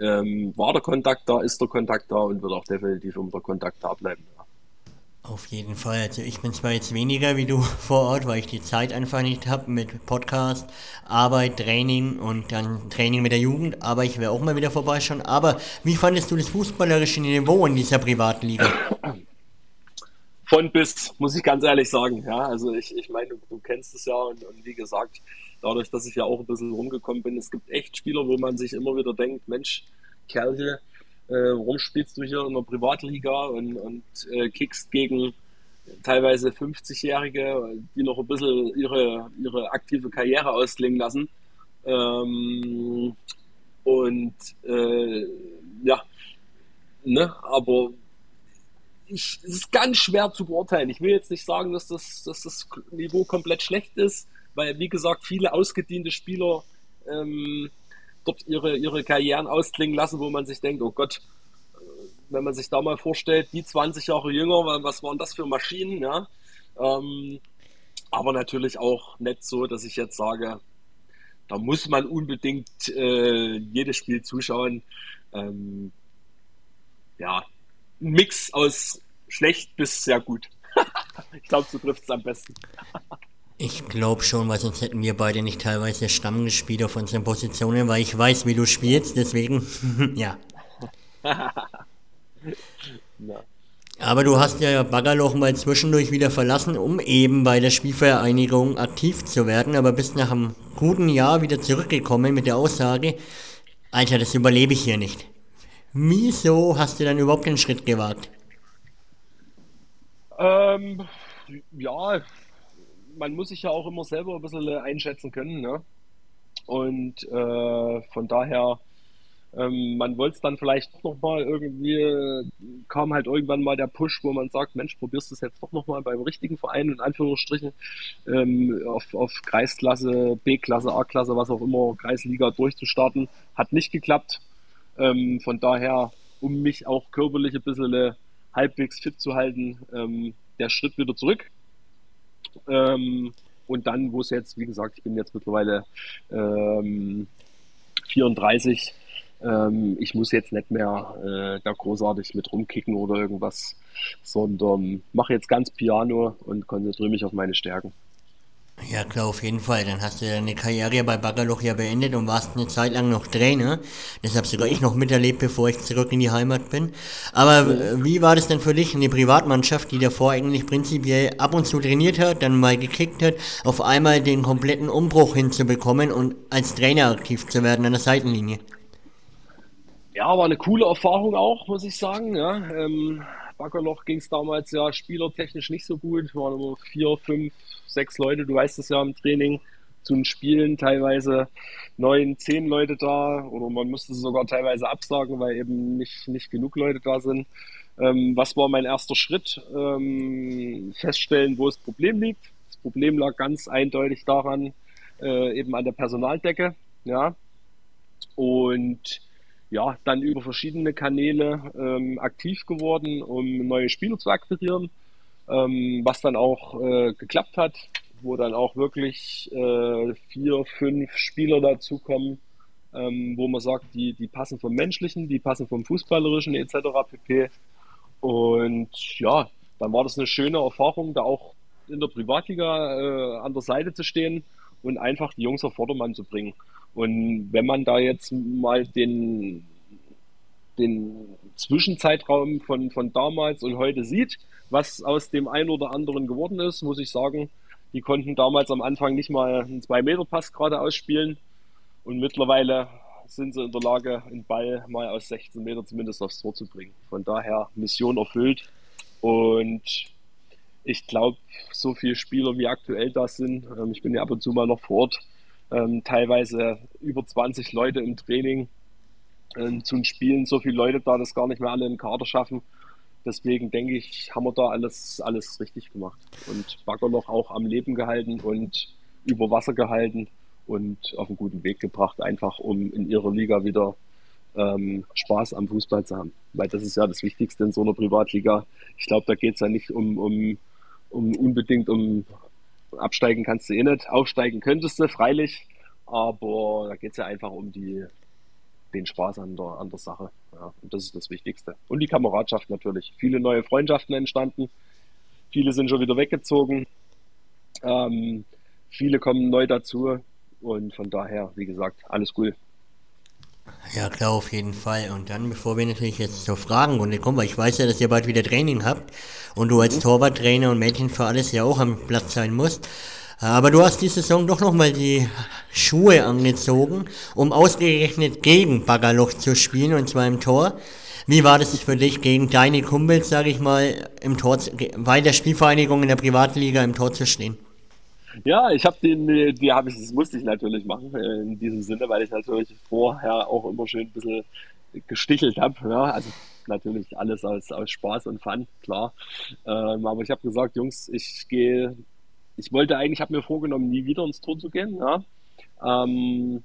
Ähm, war der Kontakt da, ist der Kontakt da und wird auch definitiv um der Kontakt da bleiben. Auf jeden Fall. Also ich bin zwar jetzt weniger wie du vor Ort, weil ich die Zeit einfach nicht habe mit Podcast, Arbeit, Training und dann Training mit der Jugend, aber ich wäre auch mal wieder vorbeischauen. Aber wie fandest du das fußballerische Niveau in dieser Privatliga? Von bis, muss ich ganz ehrlich sagen. Ja, also ich, ich meine, du, du kennst es ja und, und wie gesagt, dadurch, dass ich ja auch ein bisschen rumgekommen bin, es gibt echt Spieler, wo man sich immer wieder denkt, Mensch, Kerl äh, warum spielst du hier in der Privatliga und, und äh, kickst gegen teilweise 50-Jährige, die noch ein bisschen ihre, ihre aktive Karriere ausklingen lassen. Ähm, und äh, ja, ne, aber ich, es ist ganz schwer zu beurteilen. Ich will jetzt nicht sagen, dass das, dass das Niveau komplett schlecht ist, weil, wie gesagt, viele ausgediente Spieler ähm, dort ihre, ihre Karrieren ausklingen lassen, wo man sich denkt, oh Gott, äh, wenn man sich da mal vorstellt, die 20 Jahre jünger, was waren das für Maschinen, ja. Ähm, aber natürlich auch nicht so, dass ich jetzt sage, da muss man unbedingt äh, jedes Spiel zuschauen. Ähm, ja, ein Mix aus schlecht bis sehr gut. ich glaube, so trifft es am besten. Ich glaube schon, weil sonst hätten wir beide nicht teilweise Stamm gespielt auf unseren Positionen, weil ich weiß, wie du spielst, deswegen, ja. Aber du hast ja Baggerloch mal zwischendurch wieder verlassen, um eben bei der Spielvereinigung aktiv zu werden, aber bist nach einem guten Jahr wieder zurückgekommen mit der Aussage, Alter, das überlebe ich hier nicht. Wieso hast du dann überhaupt den Schritt gewagt? Ähm, ja, man muss sich ja auch immer selber ein bisschen einschätzen können. Ne? Und äh, von daher, ähm, man wollte es dann vielleicht doch nochmal irgendwie, kam halt irgendwann mal der Push, wo man sagt, Mensch, probierst du es jetzt doch nochmal beim richtigen Verein, in Anführungsstrichen, ähm, auf, auf Kreisklasse, B-Klasse, A-Klasse, was auch immer, Kreisliga durchzustarten. Hat nicht geklappt. Ähm, von daher, um mich auch körperlich ein bisschen halbwegs fit zu halten, ähm, der Schritt wieder zurück ähm, und dann, wo es jetzt, wie gesagt, ich bin jetzt mittlerweile ähm, 34. Ähm, ich muss jetzt nicht mehr äh, da großartig mit rumkicken oder irgendwas, sondern mache jetzt ganz Piano und konzentriere mich auf meine Stärken. Ja klar, auf jeden Fall. Dann hast du deine Karriere bei Baggerloch ja beendet und warst eine Zeit lang noch Trainer. Das habe sogar ich noch miterlebt, bevor ich zurück in die Heimat bin. Aber wie war das denn für dich, eine Privatmannschaft, die davor eigentlich prinzipiell ab und zu trainiert hat, dann mal gekickt hat, auf einmal den kompletten Umbruch hinzubekommen und als Trainer aktiv zu werden an der Seitenlinie? Ja, war eine coole Erfahrung auch, muss ich sagen. Ja, ähm, Baggerloch ging es damals ja spielertechnisch nicht so gut. Es waren immer vier, fünf, sechs Leute, du weißt es ja im Training, zu den Spielen teilweise neun, zehn Leute da oder man musste sogar teilweise absagen, weil eben nicht, nicht genug Leute da sind. Ähm, was war mein erster Schritt? Ähm, feststellen, wo das Problem liegt. Das Problem lag ganz eindeutig daran, äh, eben an der Personaldecke. Ja. Und ja, dann über verschiedene Kanäle ähm, aktiv geworden, um neue Spieler zu akquirieren ähm, was dann auch äh, geklappt hat, wo dann auch wirklich äh, vier, fünf Spieler dazukommen, ähm, wo man sagt, die, die passen vom Menschlichen, die passen vom Fußballerischen etc. pp. Und ja, dann war das eine schöne Erfahrung, da auch in der Privatliga äh, an der Seite zu stehen und einfach die Jungs auf Vordermann zu bringen. Und wenn man da jetzt mal den, den Zwischenzeitraum von, von damals und heute sieht, was aus dem einen oder anderen geworden ist, muss ich sagen. Die konnten damals am Anfang nicht mal einen 2-Meter-Pass gerade ausspielen. Und mittlerweile sind sie in der Lage, einen Ball mal aus 16 Meter zumindest aufs Tor zu bringen. Von daher Mission erfüllt. Und ich glaube, so viele Spieler wie aktuell da sind, ähm, ich bin ja ab und zu mal noch vor Ort, ähm, teilweise über 20 Leute im Training ähm, zum Spielen, so viele Leute da, dass gar nicht mehr alle einen Kader schaffen. Deswegen denke ich, haben wir da alles, alles richtig gemacht. Und Baggerloch auch am Leben gehalten und über Wasser gehalten und auf einen guten Weg gebracht, einfach um in ihrer Liga wieder ähm, Spaß am Fußball zu haben. Weil das ist ja das Wichtigste in so einer Privatliga. Ich glaube, da geht es ja nicht um, um, um unbedingt um absteigen kannst du eh nicht. Aufsteigen könntest du, freilich. Aber da geht es ja einfach um die, den Spaß an der, an der Sache. Ja, und das ist das Wichtigste. Und die Kameradschaft natürlich. Viele neue Freundschaften entstanden. Viele sind schon wieder weggezogen. Ähm, viele kommen neu dazu. Und von daher, wie gesagt, alles cool. Ja, klar, auf jeden Fall. Und dann, bevor wir natürlich jetzt zur Fragenrunde kommen, weil ich weiß ja, dass ihr bald wieder Training habt und du als mhm. Torwarttrainer und Mädchen für alles ja auch am Platz sein musst. Aber du hast die Saison doch nochmal die Schuhe angezogen, um ausgerechnet gegen Baggerloch zu spielen, und zwar im Tor. Wie war das für dich, gegen deine Kumpels, sage ich mal, im Tor, bei der Spielvereinigung in der Privatliga im Tor zu stehen? Ja, ich habe den, die habe ich, das musste ich natürlich machen äh, in diesem Sinne, weil ich natürlich vorher auch immer schön ein bisschen gestichelt habe. Ja, also natürlich alles aus, aus Spaß und Fun, klar. Ähm, aber ich habe gesagt, Jungs, ich gehe, ich wollte eigentlich, ich habe mir vorgenommen, nie wieder ins Tor zu gehen, ja. Ähm,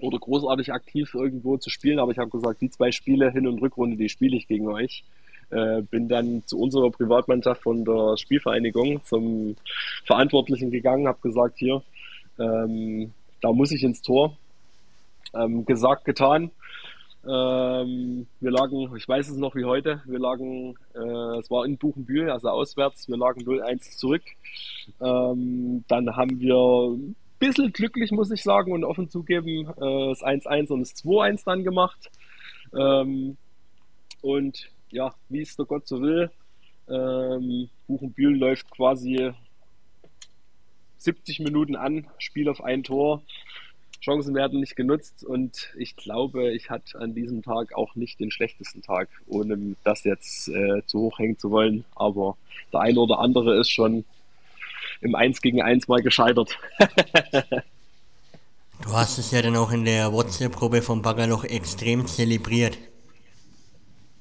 oder großartig aktiv irgendwo zu spielen, aber ich habe gesagt, die zwei Spiele, Hin- und Rückrunde, die spiele ich gegen euch. Äh, bin dann zu unserer Privatmannschaft von der Spielvereinigung zum Verantwortlichen gegangen, habe gesagt, hier, ähm, da muss ich ins Tor. Ähm, gesagt, getan. Ähm, wir lagen, ich weiß es noch wie heute, wir lagen, äh, es war in Buchenbühl, also auswärts, wir lagen 0-1 zurück. Ähm, dann haben wir ein bisschen glücklich, muss ich sagen, und offen zugeben, äh, das 1-1 und das 2-1 dann gemacht. Ähm, und ja, wie es der Gott so will. Ähm, Buchenbühl läuft quasi 70 Minuten an, Spiel auf ein Tor. Chancen werden nicht genutzt und ich glaube, ich hatte an diesem Tag auch nicht den schlechtesten Tag, ohne das jetzt äh, zu hoch hängen zu wollen. Aber der eine oder andere ist schon im 1 gegen 1 mal gescheitert. du hast es ja dann auch in der WhatsApp-Gruppe vom Baggerloch extrem zelebriert.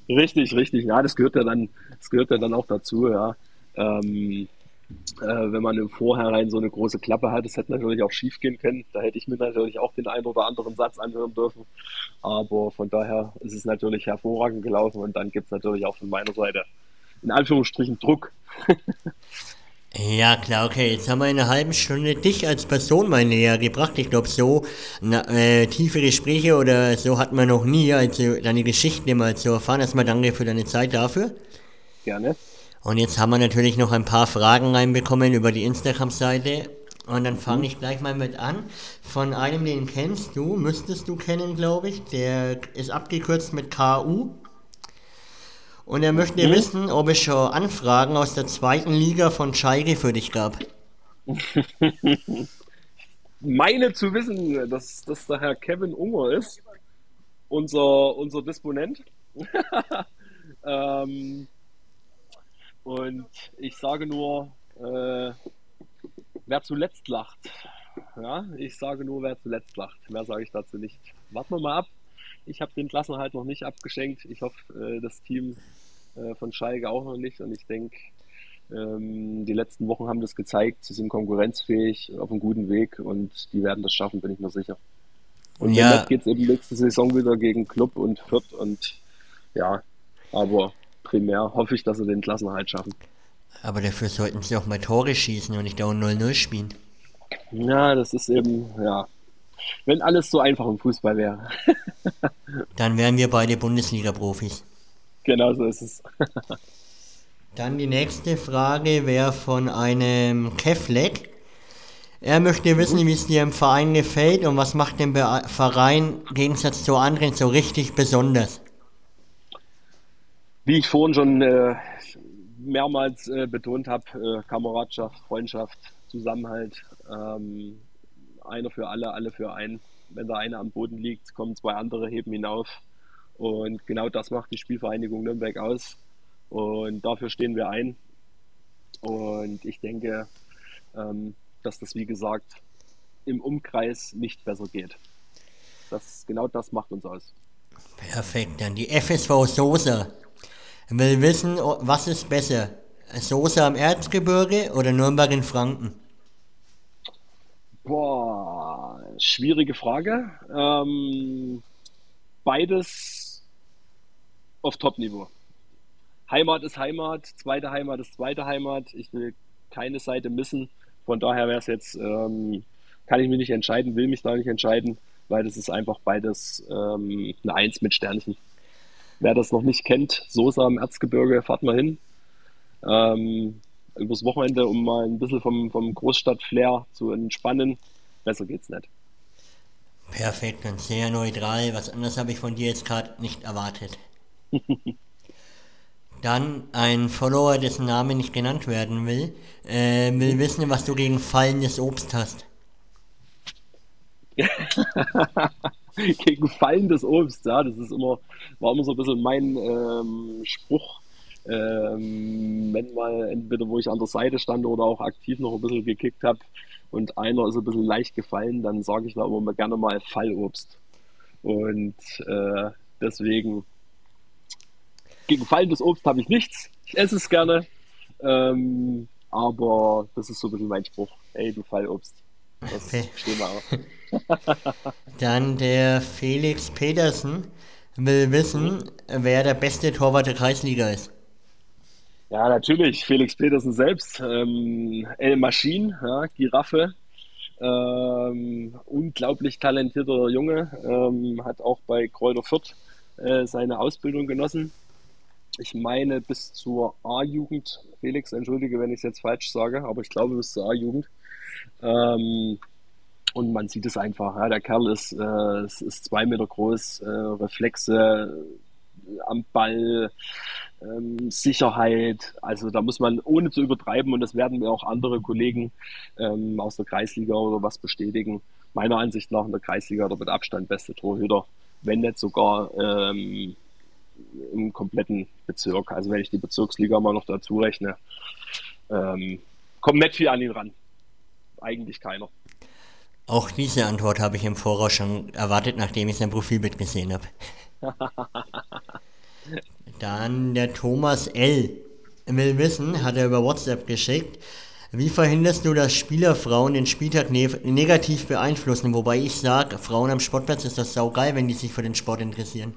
Richtig, richtig. Ja, das gehört ja dann, das gehört ja dann auch dazu, ja. Ähm, äh, wenn man im Vorhinein so eine große Klappe hat, das hätte natürlich auch schief gehen können. Da hätte ich mir natürlich auch den einen oder anderen Satz anhören dürfen. Aber von daher ist es natürlich hervorragend gelaufen und dann gibt es natürlich auch von meiner Seite in Anführungsstrichen Druck. Ja, klar, okay. Jetzt haben wir in einer halben Stunde dich als Person mal näher gebracht. Ich glaube, so na, äh, tiefe Gespräche oder so hat man noch nie, also deine Geschichten mal zu erfahren. Erstmal danke für deine Zeit dafür. Gerne. Und jetzt haben wir natürlich noch ein paar Fragen reinbekommen über die Instagram-Seite. Und dann fange mhm. ich gleich mal mit an. Von einem, den kennst du, müsstest du kennen, glaube ich. Der ist abgekürzt mit KU. Und er möchte mhm. wissen, ob es schon Anfragen aus der zweiten Liga von Schalke für dich gab. Meine zu wissen, dass das der Herr Kevin Unger ist, unser, unser Disponent. ähm, und ich sage nur, äh, wer zuletzt lacht. Ja, ich sage nur, wer zuletzt lacht. Mehr sage ich dazu nicht. Warten wir mal ab. Ich habe den Klassenhalt noch nicht abgeschenkt. Ich hoffe, äh, das Team äh, von Schalke auch noch nicht. Und ich denke, ähm, die letzten Wochen haben das gezeigt. Sie sind konkurrenzfähig, auf einem guten Weg und die werden das schaffen, bin ich mir sicher. Und ja. jetzt geht es eben nächste Saison wieder gegen Club und Fürth und ja, aber primär hoffe ich, dass sie den Klassenhalt schaffen. Aber dafür sollten sie auch mal Tore schießen und nicht dauernd 0-0 spielen. Ja, das ist eben, ja, wenn alles so einfach im Fußball wäre. Dann wären wir beide Bundesliga-Profis. Genau so ist es. Dann die nächste Frage wäre von einem Kefleck. Er möchte wissen, wie es dir im Verein gefällt und was macht den Verein im Gegensatz zu anderen so richtig besonders? Wie ich vorhin schon äh, mehrmals äh, betont habe, äh, Kameradschaft, Freundschaft, Zusammenhalt, ähm, einer für alle, alle für einen. Wenn der eine am Boden liegt, kommen zwei andere, heben ihn auf. Und genau das macht die Spielvereinigung Nürnberg aus. Und dafür stehen wir ein. Und ich denke, ähm, dass das, wie gesagt, im Umkreis nicht besser geht. Das, genau das macht uns aus. Perfekt, dann die FSV Sosa will wissen, was ist besser? Sosa am Erzgebirge oder Nürnberg in Franken? Boah, schwierige Frage. Ähm, beides auf Top-Niveau. Heimat ist Heimat, zweite Heimat ist zweite Heimat. Ich will keine Seite missen. Von daher wäre es jetzt, ähm, kann ich mich nicht entscheiden, will mich da nicht entscheiden, weil das ist einfach beides ähm, eine Eins mit Sternchen. Wer das noch nicht kennt, Sosa im Erzgebirge, fahrt mal hin. Ähm, übers Wochenende, um mal ein bisschen vom, vom Großstadt-Flair zu entspannen. Besser geht's nicht. Perfekt und sehr neutral. Was anderes habe ich von dir jetzt gerade nicht erwartet. Dann ein Follower, dessen Name nicht genannt werden will, äh, will wissen, was du gegen fallendes Obst hast. gegen fallendes Obst, ja, das ist immer, war immer so ein bisschen mein ähm, Spruch, ähm, wenn mal entweder wo ich an der Seite stand oder auch aktiv noch ein bisschen gekickt habe und einer ist ein bisschen leicht gefallen, dann sage ich da immer gerne mal Fallobst. Und äh, deswegen gegen fallendes Obst habe ich nichts. Ich esse es gerne. Ähm, aber das ist so ein bisschen mein Spruch. Ey, du Fallobst. Das okay. stehen wir auch. Dann der Felix Petersen will wissen, wer der beste Torwart der Kreisliga ist. Ja, natürlich. Felix Petersen selbst. Ähm, El Maschine, ja, Giraffe. Ähm, unglaublich talentierter Junge. Ähm, hat auch bei Kräuter Fürth äh, seine Ausbildung genossen ich meine, bis zur A-Jugend, Felix, entschuldige, wenn ich es jetzt falsch sage, aber ich glaube bis zur A-Jugend. Ähm, und man sieht es einfach. Ja, der Kerl ist, äh, ist zwei Meter groß, äh, Reflexe am Ball, ähm, Sicherheit. Also da muss man ohne zu übertreiben, und das werden mir auch andere Kollegen ähm, aus der Kreisliga oder was bestätigen, meiner Ansicht nach in der Kreisliga der mit Abstand beste Torhüter, wenn nicht sogar ähm, im kompletten Bezirk. Also wenn ich die Bezirksliga mal noch dazu rechne, ähm, kommt nicht viel an ihn ran. Eigentlich keiner. Auch diese Antwort habe ich im Voraus schon erwartet, nachdem ich sein Profilbild gesehen habe. Dann der Thomas L. will wissen, hat er über WhatsApp geschickt, wie verhinderst du, dass Spieler Frauen den Spieltag ne negativ beeinflussen? Wobei ich sage, Frauen am Sportplatz ist das saugeil, wenn die sich für den Sport interessieren.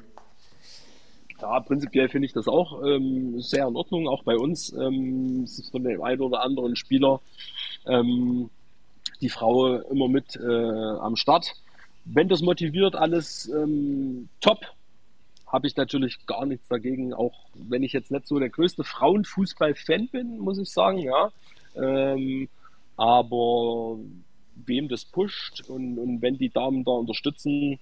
Ja, prinzipiell finde ich das auch ähm, sehr in Ordnung, auch bei uns. Ähm, ist von dem einen oder anderen Spieler ähm, die Frau immer mit äh, am Start. Wenn das motiviert, alles ähm, top, habe ich natürlich gar nichts dagegen, auch wenn ich jetzt nicht so der größte Frauenfußball-Fan bin, muss ich sagen, ja. Ähm, aber wem das pusht und, und wenn die Damen da unterstützen,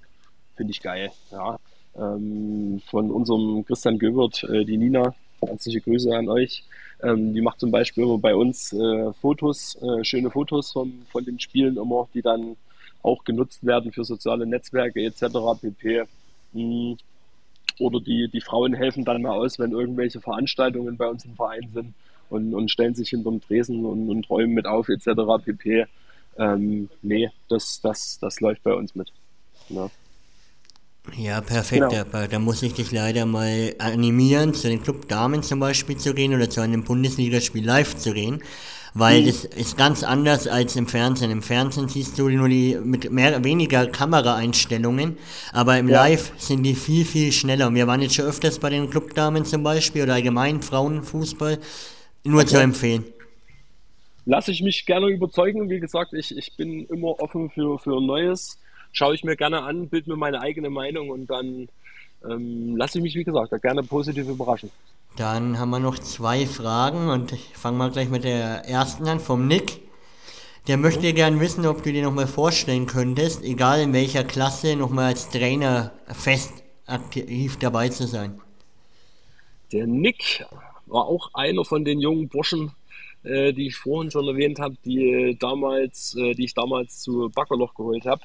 finde ich geil, ja ähm, von unserem Christian Göbert, äh, die Nina. Herzliche Grüße an euch. Ähm, die macht zum Beispiel immer bei uns äh, Fotos, äh, schöne Fotos von, von den Spielen immer, die dann auch genutzt werden für soziale Netzwerke etc. pp. Mhm. Oder die, die Frauen helfen dann mal aus, wenn irgendwelche Veranstaltungen bei uns im Verein sind und, und stellen sich hinterm Tresen und, und räumen mit auf etc. pp. Ähm, nee, das, das, das läuft bei uns mit. Ja. Ja, perfekt. Genau. Aber da muss ich dich leider mal animieren, zu den Club Damen zum Beispiel zu gehen oder zu einem Bundesligaspiel live zu gehen. Weil mhm. das ist ganz anders als im Fernsehen. Im Fernsehen siehst du nur die mit mehr, weniger Kameraeinstellungen, aber im ja. Live sind die viel, viel schneller. Wir waren jetzt schon öfters bei den Clubdamen zum Beispiel oder allgemein Frauenfußball. Nur okay. zu empfehlen. Lasse ich mich gerne überzeugen. Wie gesagt, ich, ich bin immer offen für, für Neues schaue ich mir gerne an, bilde mir meine eigene Meinung und dann ähm, lasse ich mich, wie gesagt, da gerne positiv überraschen. Dann haben wir noch zwei Fragen und ich fange mal gleich mit der ersten an, vom Nick. Der möchte gern wissen, ob du dir nochmal vorstellen könntest, egal in welcher Klasse, nochmal als Trainer fest aktiv dabei zu sein. Der Nick war auch einer von den jungen Burschen, äh, die ich vorhin schon erwähnt habe, die damals, äh, die ich damals zu Backerloch geholt habe.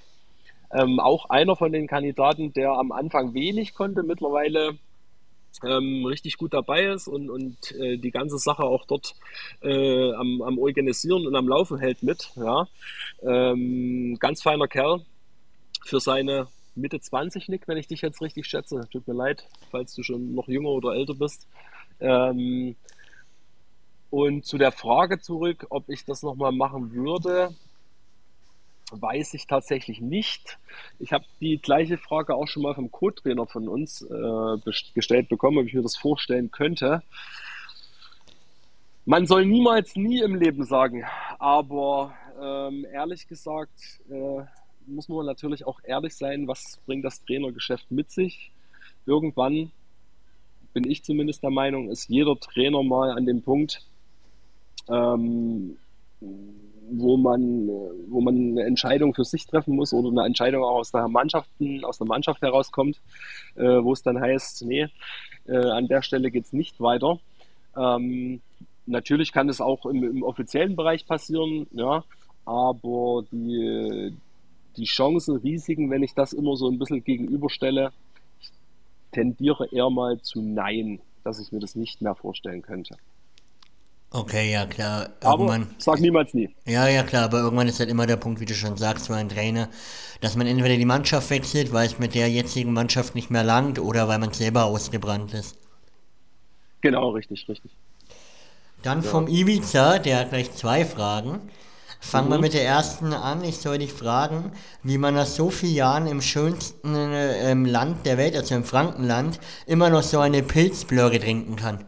Ähm, auch einer von den Kandidaten, der am Anfang wenig konnte, mittlerweile ähm, richtig gut dabei ist und, und äh, die ganze Sache auch dort äh, am, am, Organisieren und am Laufen hält mit. Ja. Ähm, ganz feiner Kerl für seine Mitte 20, Nick, wenn ich dich jetzt richtig schätze. Tut mir leid, falls du schon noch jünger oder älter bist. Ähm, und zu der Frage zurück, ob ich das nochmal machen würde, weiß ich tatsächlich nicht. Ich habe die gleiche Frage auch schon mal vom Co-Trainer von uns äh, gestellt bekommen, ob ich mir das vorstellen könnte. Man soll niemals nie im Leben sagen, aber ähm, ehrlich gesagt äh, muss man natürlich auch ehrlich sein, was bringt das Trainergeschäft mit sich. Irgendwann, bin ich zumindest der Meinung, ist jeder Trainer mal an dem Punkt, ähm, wo man, wo man eine Entscheidung für sich treffen muss oder eine Entscheidung auch aus der Mannschaften, aus der Mannschaft herauskommt, äh, wo es dann heißt, nee, äh, an der Stelle geht es nicht weiter. Ähm, natürlich kann es auch im, im, offiziellen Bereich passieren, ja, aber die, die Chancen, Risiken, wenn ich das immer so ein bisschen gegenüberstelle, ich tendiere eher mal zu Nein, dass ich mir das nicht mehr vorstellen könnte. Okay, ja klar. Irgendwann, aber sag niemals nie. Ja, ja klar, aber irgendwann ist halt immer der Punkt, wie du schon sagst, für einen Trainer, dass man entweder die Mannschaft wechselt, weil es mit der jetzigen Mannschaft nicht mehr langt, oder weil man selber ausgebrannt ist. Genau, richtig, richtig. Dann ja. vom Ibiza, der hat gleich zwei Fragen. Fangen mhm. wir mit der ersten an. Ich soll dich fragen, wie man nach so vielen Jahren im schönsten äh, Land der Welt, also im Frankenland, immer noch so eine Pilzblöre trinken kann.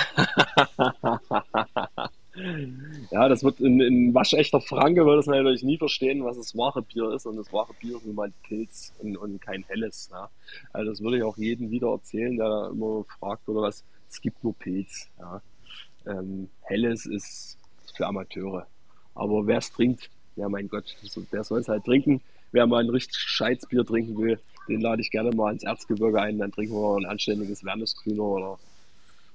ja, das wird in, in waschechter Franke wird das natürlich nie verstehen, was das wahre Bier ist. Und das wahre Bier ist nun mal Pilz und, und kein helles. Ja. Also das würde ich auch jedem wieder erzählen, der immer fragt oder was. Es gibt nur Pilz. Ja. Ähm, helles ist für Amateure. Aber wer es trinkt, ja mein Gott, der soll es halt trinken. Wer mal ein richtig Scheißbier trinken will, den lade ich gerne mal ins Erzgebirge ein. Dann trinken wir ein anständiges Wernesgrüner oder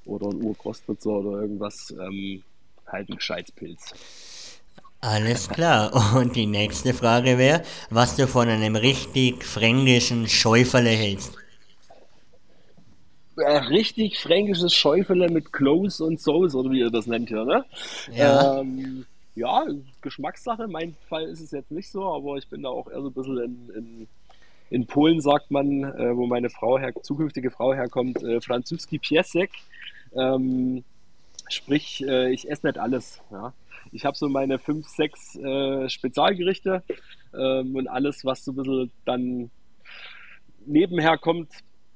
oder ein Urkostritzer oder irgendwas, ähm, halt ein Scheizpilz. Alles klar. Und die nächste Frage wäre, was du von einem richtig fränkischen Schäufele hältst. Äh, richtig fränkisches Schäufele mit Close und Sauce, oder wie ihr das nennt hier, ne? Ja. Ähm, ja, Geschmackssache. Mein Fall ist es jetzt nicht so, aber ich bin da auch eher so ein bisschen in, in, in Polen, sagt man, äh, wo meine Frau her, zukünftige Frau herkommt, äh, Franzuski Piesek. Ähm, sprich, äh, ich esse nicht alles. Ja. Ich habe so meine fünf, sechs äh, Spezialgerichte ähm, und alles, was so ein bisschen dann nebenher kommt,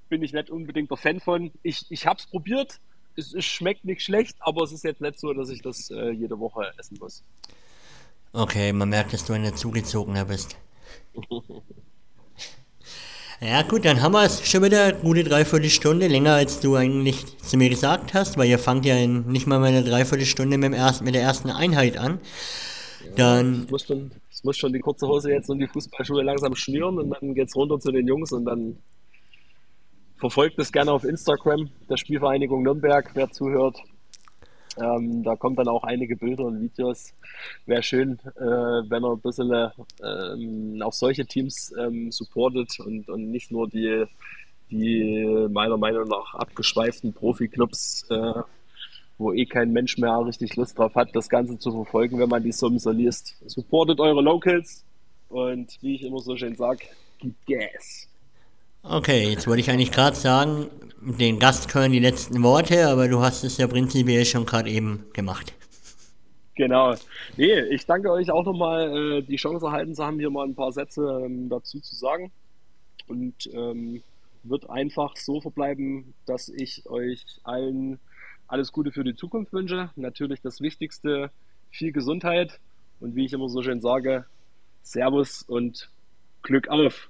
bin ich nicht unbedingt der Fan von. Ich, ich habe es probiert, es, es, schmeckt nicht schlecht, aber es ist jetzt nicht so, dass ich das äh, jede Woche essen muss. Okay, man merkt, dass du eine Zugezogener bist. Ja gut, dann haben wir es schon wieder eine gute Dreiviertelstunde, länger als du eigentlich zu mir gesagt hast, weil ihr fangt ja in nicht mal eine Dreiviertelstunde mit, dem ersten, mit der ersten Einheit an. Dann... Ich muss, schon, ich muss schon die kurze Hose jetzt und die Fußballschuhe langsam schnüren und dann geht's runter zu den Jungs und dann verfolgt es gerne auf Instagram der Spielvereinigung Nürnberg, wer zuhört. Ähm, da kommen dann auch einige Bilder und Videos. Wäre schön, äh, wenn er ein bisschen äh, auch solche Teams ähm, supportet und, und nicht nur die, die meiner Meinung nach abgeschweiften Profi-Clubs, äh, wo eh kein Mensch mehr richtig Lust drauf hat, das Ganze zu verfolgen, wenn man die Summen so liest. Supportet eure Locals und wie ich immer so schön sage, gibt Gas. Okay, jetzt wollte ich eigentlich gerade sagen, den Gast können die letzten Worte, aber du hast es ja prinzipiell schon gerade eben gemacht. Genau. Nee, ich danke euch auch nochmal, äh, die Chance erhalten zu haben, hier mal ein paar Sätze ähm, dazu zu sagen. Und ähm, wird einfach so verbleiben, dass ich euch allen alles Gute für die Zukunft wünsche. Natürlich das Wichtigste, viel Gesundheit und wie ich immer so schön sage, Servus und Glück auf.